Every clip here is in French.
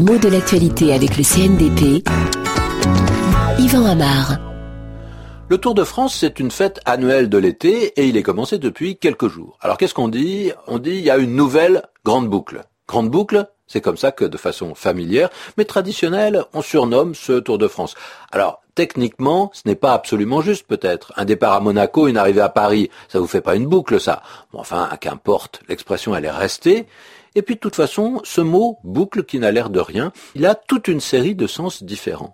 Mots de l'actualité avec le CNDP. Yvan Amar. Le Tour de France, c'est une fête annuelle de l'été et il est commencé depuis quelques jours. Alors qu'est-ce qu'on dit? On dit il y a une nouvelle grande boucle. Grande boucle, c'est comme ça que de façon familière, mais traditionnelle, on surnomme ce Tour de France. Alors techniquement, ce n'est pas absolument juste peut-être. Un départ à Monaco, une arrivée à Paris, ça vous fait pas une boucle ça. Bon, enfin, qu'importe, l'expression elle est restée. Et puis de toute façon, ce mot boucle qui n'a l'air de rien, il a toute une série de sens différents.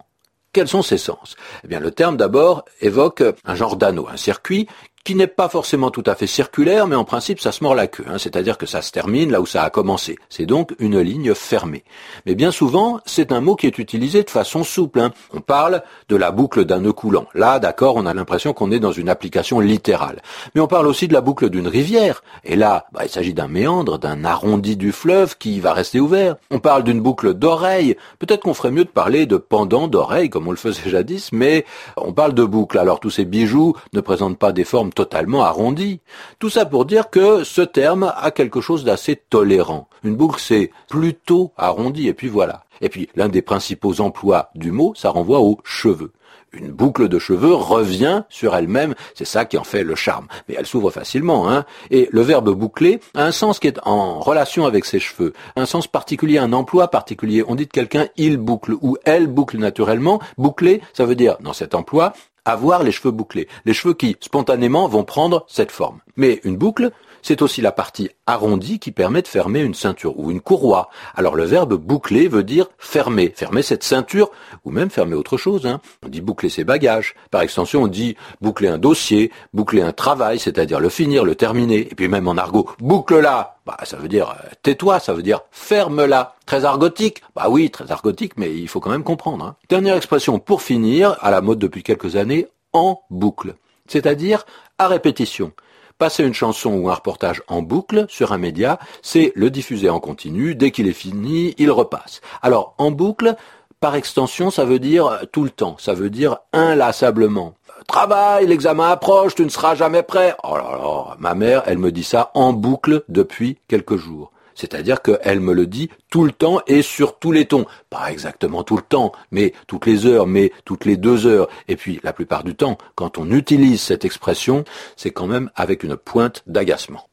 Quels sont ces sens? Eh bien, le terme d'abord évoque un genre d'anneau, un circuit qui n'est pas forcément tout à fait circulaire, mais en principe ça se mord la queue, hein, c'est-à-dire que ça se termine là où ça a commencé. C'est donc une ligne fermée. Mais bien souvent, c'est un mot qui est utilisé de façon souple. Hein. On parle de la boucle d'un nœud coulant. Là, d'accord, on a l'impression qu'on est dans une application littérale. Mais on parle aussi de la boucle d'une rivière. Et là, bah, il s'agit d'un méandre, d'un arrondi du fleuve qui va rester ouvert. On parle d'une boucle d'oreille. Peut-être qu'on ferait mieux de parler de pendant d'oreille, comme on le faisait jadis, mais on parle de boucle. Alors tous ces bijoux ne présentent pas des formes totalement arrondi. Tout ça pour dire que ce terme a quelque chose d'assez tolérant. Une boucle, c'est plutôt arrondi, et puis voilà. Et puis, l'un des principaux emplois du mot, ça renvoie aux cheveux. Une boucle de cheveux revient sur elle-même, c'est ça qui en fait le charme. Mais elle s'ouvre facilement, hein. Et le verbe boucler a un sens qui est en relation avec ses cheveux, un sens particulier, un emploi particulier. On dit de quelqu'un il boucle ou elle boucle naturellement. Boucler, ça veut dire, dans cet emploi, avoir les cheveux bouclés. Les cheveux qui, spontanément, vont prendre cette forme. Mais une boucle, c'est aussi la partie arrondie qui permet de fermer une ceinture ou une courroie. Alors le verbe boucler veut dire fermer, fermer cette ceinture ou même fermer autre chose. Hein. On dit boucler ses bagages. Par extension, on dit boucler un dossier, boucler un travail, c'est-à-dire le finir, le terminer. Et puis même en argot, boucle-la. Bah, ça veut dire euh, tais-toi, ça veut dire ferme-la. Très argotique. Bah oui, très argotique, mais il faut quand même comprendre. Hein. Dernière expression pour finir, à la mode depuis quelques années, en boucle. C'est-à-dire à répétition. Passer une chanson ou un reportage en boucle sur un média, c'est le diffuser en continu. Dès qu'il est fini, il repasse. Alors, en boucle, par extension, ça veut dire tout le temps. Ça veut dire inlassablement. Travail, l'examen approche, tu ne seras jamais prêt. Oh là là, ma mère, elle me dit ça en boucle depuis quelques jours. C'est-à-dire qu'elle me le dit tout le temps et sur tous les tons. Pas exactement tout le temps, mais toutes les heures, mais toutes les deux heures. Et puis, la plupart du temps, quand on utilise cette expression, c'est quand même avec une pointe d'agacement.